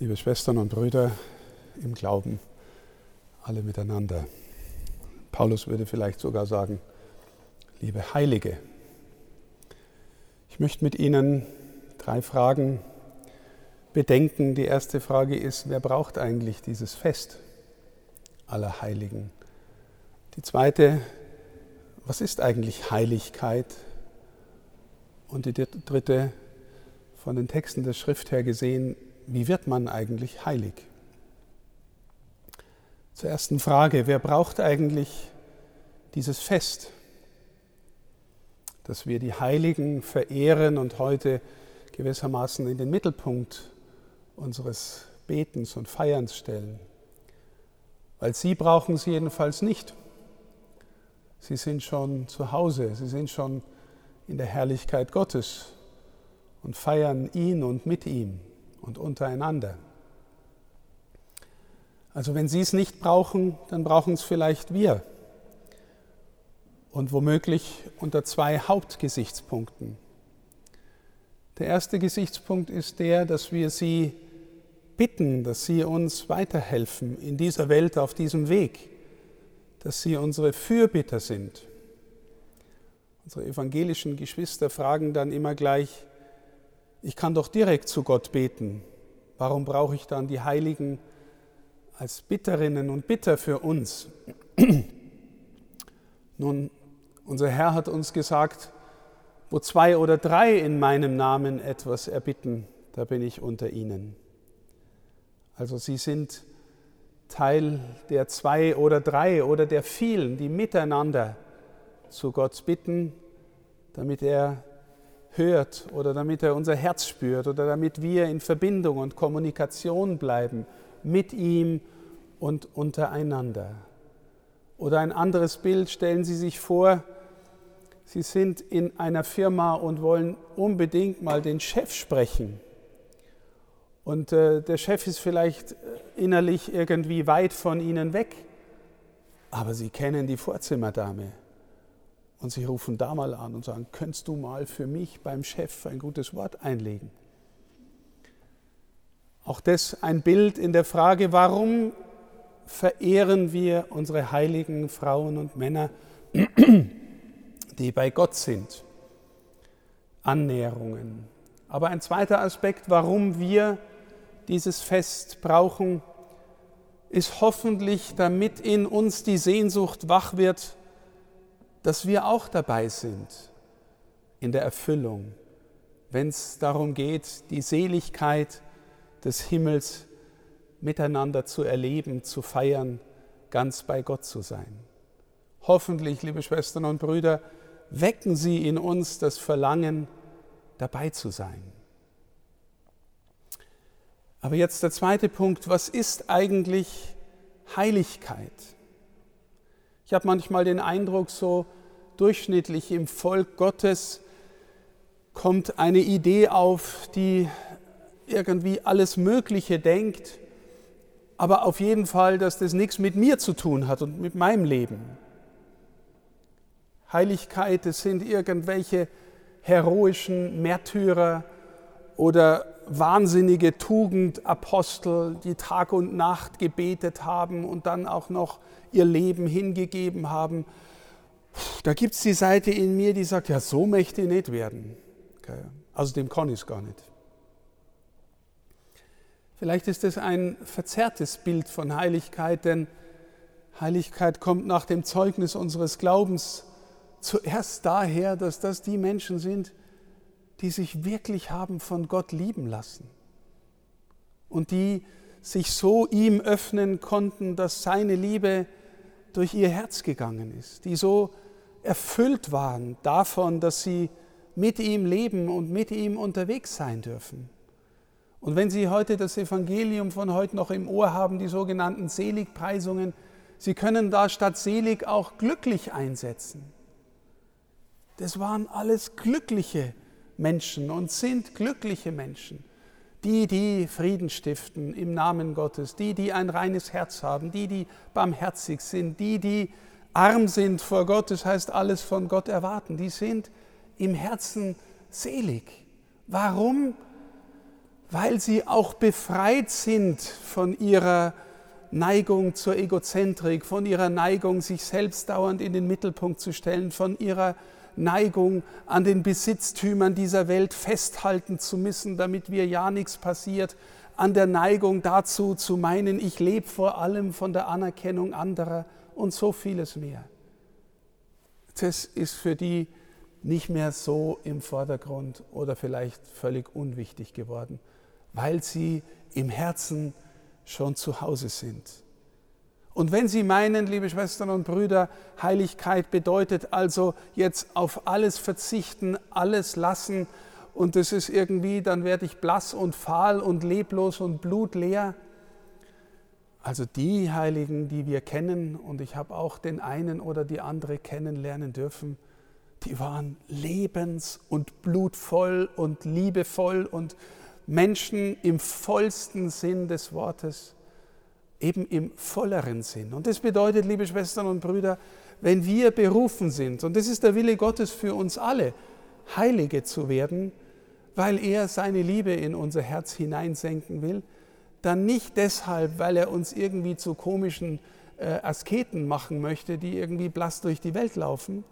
liebe Schwestern und Brüder im Glauben, alle miteinander. Paulus würde vielleicht sogar sagen, liebe Heilige. Ich möchte mit Ihnen drei Fragen bedenken. Die erste Frage ist, wer braucht eigentlich dieses Fest aller Heiligen? Die zweite, was ist eigentlich Heiligkeit? Und die dritte, von den Texten der Schrift her gesehen, wie wird man eigentlich heilig? Zur ersten Frage, wer braucht eigentlich dieses Fest, dass wir die Heiligen verehren und heute gewissermaßen in den Mittelpunkt unseres Betens und Feierns stellen? Weil sie brauchen sie jedenfalls nicht. Sie sind schon zu Hause, sie sind schon in der Herrlichkeit Gottes und feiern ihn und mit ihm und untereinander. Also wenn Sie es nicht brauchen, dann brauchen es vielleicht wir. Und womöglich unter zwei Hauptgesichtspunkten. Der erste Gesichtspunkt ist der, dass wir Sie bitten, dass Sie uns weiterhelfen in dieser Welt, auf diesem Weg, dass Sie unsere Fürbitter sind. Unsere evangelischen Geschwister fragen dann immer gleich, ich kann doch direkt zu Gott beten. Warum brauche ich dann die Heiligen als Bitterinnen und Bitter für uns? Nun, unser Herr hat uns gesagt, wo zwei oder drei in meinem Namen etwas erbitten, da bin ich unter ihnen. Also sie sind Teil der zwei oder drei oder der vielen, die miteinander zu Gott bitten, damit er hört oder damit er unser Herz spürt oder damit wir in Verbindung und Kommunikation bleiben mit ihm und untereinander. Oder ein anderes Bild, stellen Sie sich vor, Sie sind in einer Firma und wollen unbedingt mal den Chef sprechen. Und äh, der Chef ist vielleicht äh, innerlich irgendwie weit von Ihnen weg, aber Sie kennen die Vorzimmerdame und sie rufen da mal an und sagen, könntest du mal für mich beim Chef ein gutes Wort einlegen? Auch das ein Bild in der Frage, warum verehren wir unsere heiligen Frauen und Männer, die bei Gott sind? Annäherungen. Aber ein zweiter Aspekt, warum wir dieses Fest brauchen, ist hoffentlich, damit in uns die Sehnsucht wach wird, dass wir auch dabei sind in der Erfüllung, wenn es darum geht, die Seligkeit des Himmels miteinander zu erleben, zu feiern, ganz bei Gott zu sein. Hoffentlich, liebe Schwestern und Brüder, wecken Sie in uns das Verlangen, dabei zu sein. Aber jetzt der zweite Punkt, was ist eigentlich Heiligkeit? Ich habe manchmal den Eindruck, so durchschnittlich im Volk Gottes kommt eine Idee auf, die irgendwie alles Mögliche denkt, aber auf jeden Fall, dass das nichts mit mir zu tun hat und mit meinem Leben. Heiligkeit, es sind irgendwelche heroischen Märtyrer oder wahnsinnige Tugendapostel, die Tag und Nacht gebetet haben und dann auch noch ihr Leben hingegeben haben. Da gibt es die Seite in mir, die sagt, ja, so möchte ich nicht werden. Also dem kann ich es gar nicht. Vielleicht ist es ein verzerrtes Bild von Heiligkeit, denn Heiligkeit kommt nach dem Zeugnis unseres Glaubens zuerst daher, dass das die Menschen sind, die sich wirklich haben von Gott lieben lassen und die sich so ihm öffnen konnten, dass seine Liebe durch ihr Herz gegangen ist, die so erfüllt waren davon, dass sie mit ihm leben und mit ihm unterwegs sein dürfen. Und wenn Sie heute das Evangelium von heute noch im Ohr haben, die sogenannten Seligpreisungen, Sie können da statt selig auch glücklich einsetzen. Das waren alles glückliche Menschen und sind glückliche Menschen. Die, die Frieden stiften im Namen Gottes, die, die ein reines Herz haben, die, die barmherzig sind, die, die arm sind vor Gott, das heißt alles von Gott erwarten, die sind im Herzen selig. Warum? weil sie auch befreit sind von ihrer Neigung zur Egozentrik, von ihrer Neigung, sich selbst dauernd in den Mittelpunkt zu stellen, von ihrer Neigung an den Besitztümern dieser Welt festhalten zu müssen, damit mir ja nichts passiert, an der Neigung dazu zu meinen, ich lebe vor allem von der Anerkennung anderer und so vieles mehr. Das ist für die nicht mehr so im Vordergrund oder vielleicht völlig unwichtig geworden, weil sie im Herzen schon zu Hause sind. Und wenn Sie meinen, liebe Schwestern und Brüder, Heiligkeit bedeutet also jetzt auf alles verzichten, alles lassen und das ist irgendwie, dann werde ich blass und fahl und leblos und blutleer. Also die Heiligen, die wir kennen, und ich habe auch den einen oder die andere kennenlernen dürfen, die waren lebens- und blutvoll und liebevoll und Menschen im vollsten Sinn des Wortes eben im volleren Sinn. Und das bedeutet, liebe Schwestern und Brüder, wenn wir berufen sind, und das ist der Wille Gottes für uns alle, Heilige zu werden, weil er seine Liebe in unser Herz hineinsenken will, dann nicht deshalb, weil er uns irgendwie zu komischen äh, Asketen machen möchte, die irgendwie blass durch die Welt laufen,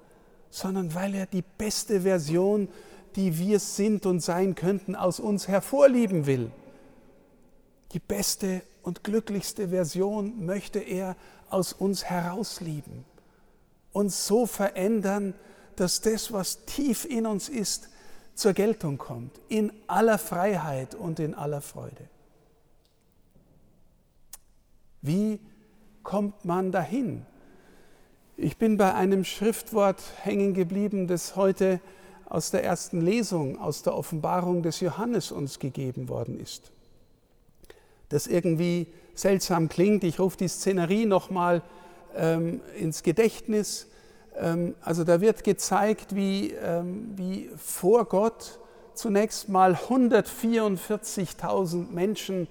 sondern weil er die beste Version, die wir sind und sein könnten, aus uns hervorlieben will. Die beste und glücklichste Version möchte er aus uns herauslieben, uns so verändern, dass das, was tief in uns ist, zur Geltung kommt, in aller Freiheit und in aller Freude. Wie kommt man dahin? Ich bin bei einem Schriftwort hängen geblieben, das heute aus der ersten Lesung, aus der Offenbarung des Johannes uns gegeben worden ist das irgendwie seltsam klingt. Ich rufe die Szenerie nochmal ähm, ins Gedächtnis. Ähm, also da wird gezeigt, wie, ähm, wie vor Gott zunächst mal 144.000 Menschen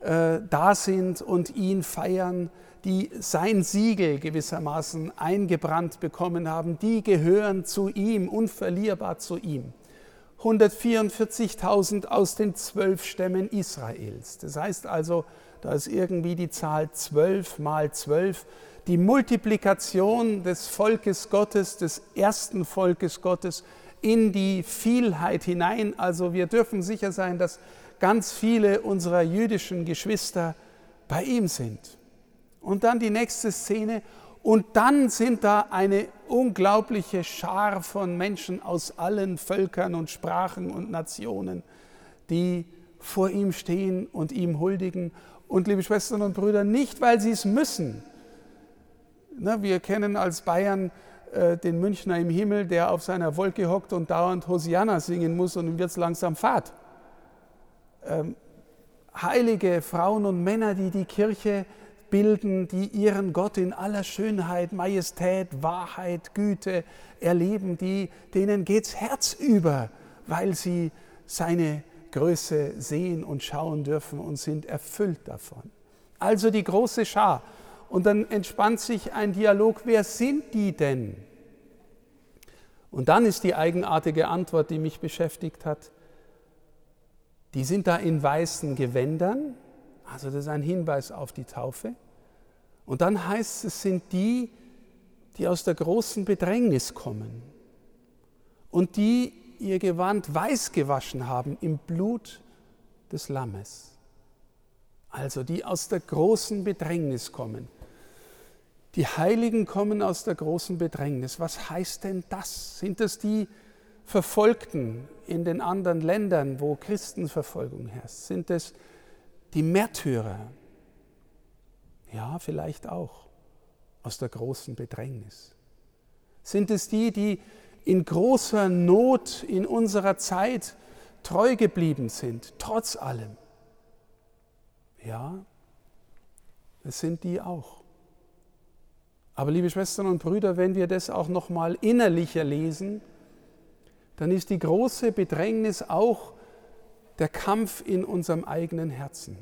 äh, da sind und ihn feiern, die sein Siegel gewissermaßen eingebrannt bekommen haben. Die gehören zu ihm, unverlierbar zu ihm. 144.000 aus den zwölf Stämmen Israels. Das heißt also, da ist irgendwie die Zahl 12 mal 12, die Multiplikation des Volkes Gottes, des ersten Volkes Gottes in die Vielheit hinein. Also wir dürfen sicher sein, dass ganz viele unserer jüdischen Geschwister bei ihm sind. Und dann die nächste Szene, und dann sind da eine unglaubliche Schar von Menschen aus allen Völkern und Sprachen und Nationen, die vor ihm stehen und ihm huldigen. Und liebe Schwestern und Brüder, nicht weil sie es müssen. wir kennen als Bayern äh, den Münchner im Himmel, der auf seiner Wolke hockt und dauernd Hosianna singen muss und wird es langsam fad. Ähm, heilige Frauen und Männer, die die Kirche bilden, die ihren Gott in aller Schönheit, Majestät, Wahrheit, Güte erleben, die, denen geht's Herz über, weil sie seine Größe sehen und schauen dürfen und sind erfüllt davon. Also die große Schar. Und dann entspannt sich ein Dialog, wer sind die denn? Und dann ist die eigenartige Antwort, die mich beschäftigt hat, die sind da in weißen Gewändern, also das ist ein Hinweis auf die Taufe. Und dann heißt es, sind die, die aus der großen Bedrängnis kommen und die ihr Gewand weiß gewaschen haben im Blut des Lammes. Also die aus der großen Bedrängnis kommen. Die Heiligen kommen aus der großen Bedrängnis. Was heißt denn das? Sind das die Verfolgten in den anderen Ländern, wo Christenverfolgung herrscht? Sind es die Märtyrer? Ja, vielleicht auch aus der großen Bedrängnis. Sind es die, die in großer Not in unserer Zeit treu geblieben sind, trotz allem? Ja, es sind die auch. Aber liebe Schwestern und Brüder, wenn wir das auch noch mal innerlicher lesen, dann ist die große Bedrängnis auch der Kampf in unserem eigenen Herzen.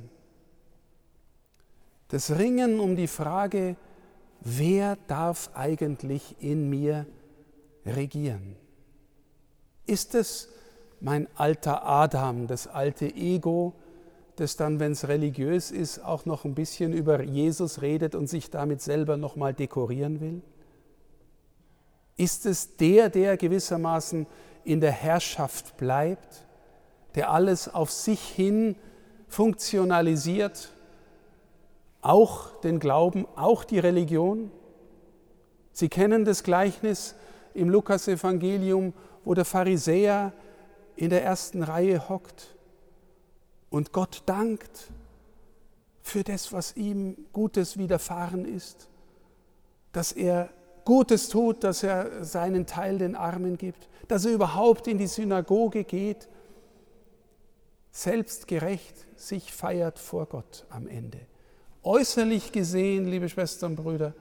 Das Ringen um die Frage, wer darf eigentlich in mir regieren? Ist es mein alter Adam, das alte Ego, das dann, wenn es religiös ist, auch noch ein bisschen über Jesus redet und sich damit selber nochmal dekorieren will? Ist es der, der gewissermaßen in der Herrschaft bleibt, der alles auf sich hin funktionalisiert, auch den Glauben, auch die Religion? Sie kennen das Gleichnis im Lukasevangelium, wo der Pharisäer in der ersten Reihe hockt und Gott dankt für das, was ihm Gutes widerfahren ist, dass er Gutes tut, dass er seinen Teil den Armen gibt, dass er überhaupt in die Synagoge geht, selbstgerecht sich feiert vor Gott am Ende. Äußerlich gesehen, liebe Schwestern und Brüder,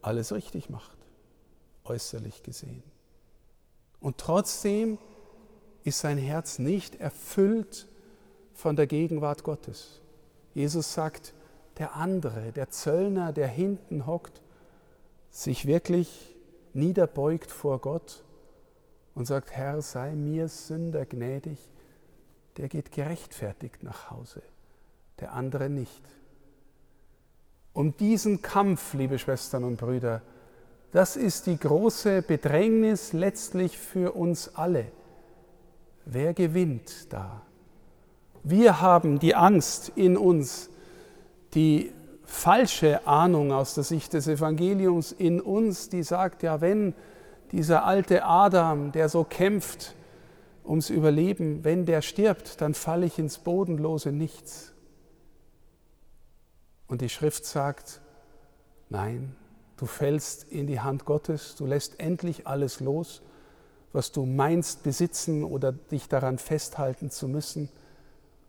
alles richtig macht, äußerlich gesehen. Und trotzdem ist sein Herz nicht erfüllt von der Gegenwart Gottes. Jesus sagt, der andere, der Zöllner, der hinten hockt, sich wirklich niederbeugt vor Gott und sagt, Herr, sei mir Sünder gnädig, der geht gerechtfertigt nach Hause, der andere nicht. Um diesen Kampf, liebe Schwestern und Brüder, das ist die große Bedrängnis letztlich für uns alle. Wer gewinnt da? Wir haben die Angst in uns, die falsche Ahnung aus der Sicht des Evangeliums in uns, die sagt, ja, wenn dieser alte Adam, der so kämpft ums Überleben, wenn der stirbt, dann falle ich ins bodenlose Nichts. Und die Schrift sagt, nein, du fällst in die Hand Gottes, du lässt endlich alles los was du meinst besitzen oder dich daran festhalten zu müssen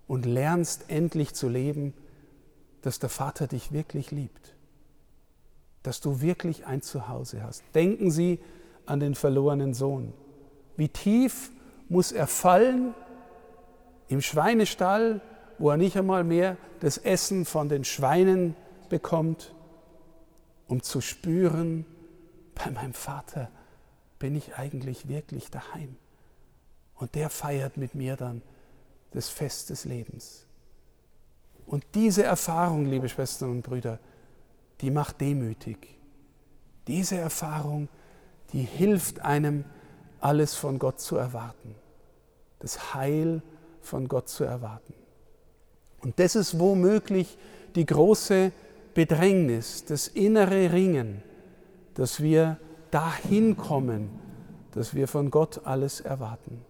und lernst endlich zu leben, dass der Vater dich wirklich liebt, dass du wirklich ein Zuhause hast. Denken Sie an den verlorenen Sohn. Wie tief muss er fallen im Schweinestall, wo er nicht einmal mehr das Essen von den Schweinen bekommt, um zu spüren, bei meinem Vater bin ich eigentlich wirklich daheim? Und der feiert mit mir dann das Fest des Lebens. Und diese Erfahrung, liebe Schwestern und Brüder, die macht demütig. Diese Erfahrung, die hilft einem, alles von Gott zu erwarten. Das Heil von Gott zu erwarten. Und das ist womöglich die große Bedrängnis, das innere Ringen, dass wir dahin kommen, dass wir von Gott alles erwarten.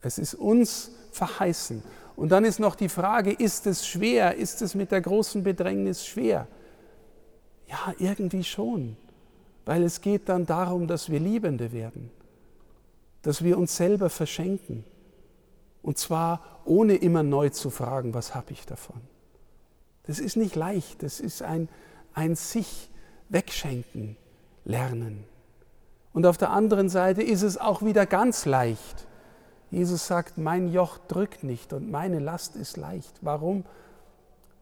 Es ist uns verheißen. Und dann ist noch die Frage, ist es schwer? Ist es mit der großen Bedrängnis schwer? Ja, irgendwie schon, weil es geht dann darum, dass wir Liebende werden, dass wir uns selber verschenken. Und zwar ohne immer neu zu fragen, was habe ich davon. Das ist nicht leicht, das ist ein, ein sich wegschenken, lernen. Und auf der anderen Seite ist es auch wieder ganz leicht. Jesus sagt, mein Joch drückt nicht und meine Last ist leicht. Warum?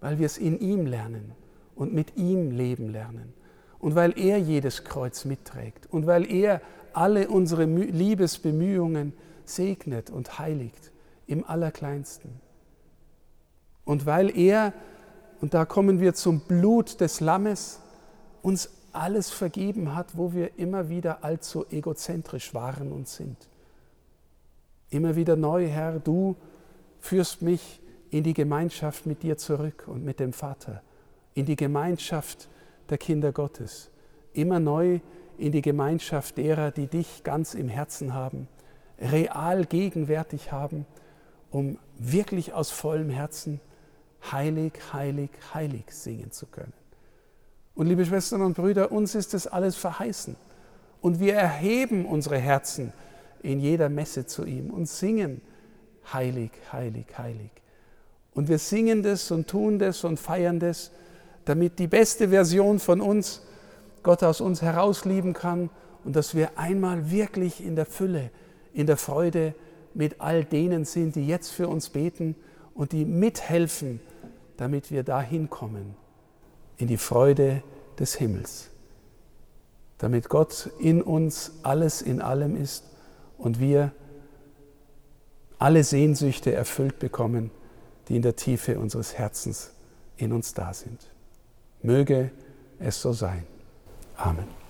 Weil wir es in ihm lernen und mit ihm leben lernen. Und weil er jedes Kreuz mitträgt und weil er alle unsere Liebesbemühungen segnet und heiligt im Allerkleinsten. Und weil er, und da kommen wir zum Blut des Lammes, uns alles vergeben hat, wo wir immer wieder allzu egozentrisch waren und sind. Immer wieder neu, Herr, du führst mich in die Gemeinschaft mit dir zurück und mit dem Vater, in die Gemeinschaft der Kinder Gottes, immer neu in die Gemeinschaft derer, die dich ganz im Herzen haben, real gegenwärtig haben, um wirklich aus vollem Herzen heilig, heilig, heilig singen zu können. Und liebe Schwestern und Brüder, uns ist das alles verheißen. Und wir erheben unsere Herzen in jeder Messe zu ihm und singen heilig, heilig, heilig. Und wir singen das und tun das und feiern das, damit die beste Version von uns Gott aus uns herauslieben kann und dass wir einmal wirklich in der Fülle, in der Freude mit all denen sind, die jetzt für uns beten und die mithelfen, damit wir dahin kommen in die Freude des Himmels, damit Gott in uns alles in allem ist und wir alle Sehnsüchte erfüllt bekommen, die in der Tiefe unseres Herzens in uns da sind. Möge es so sein. Amen.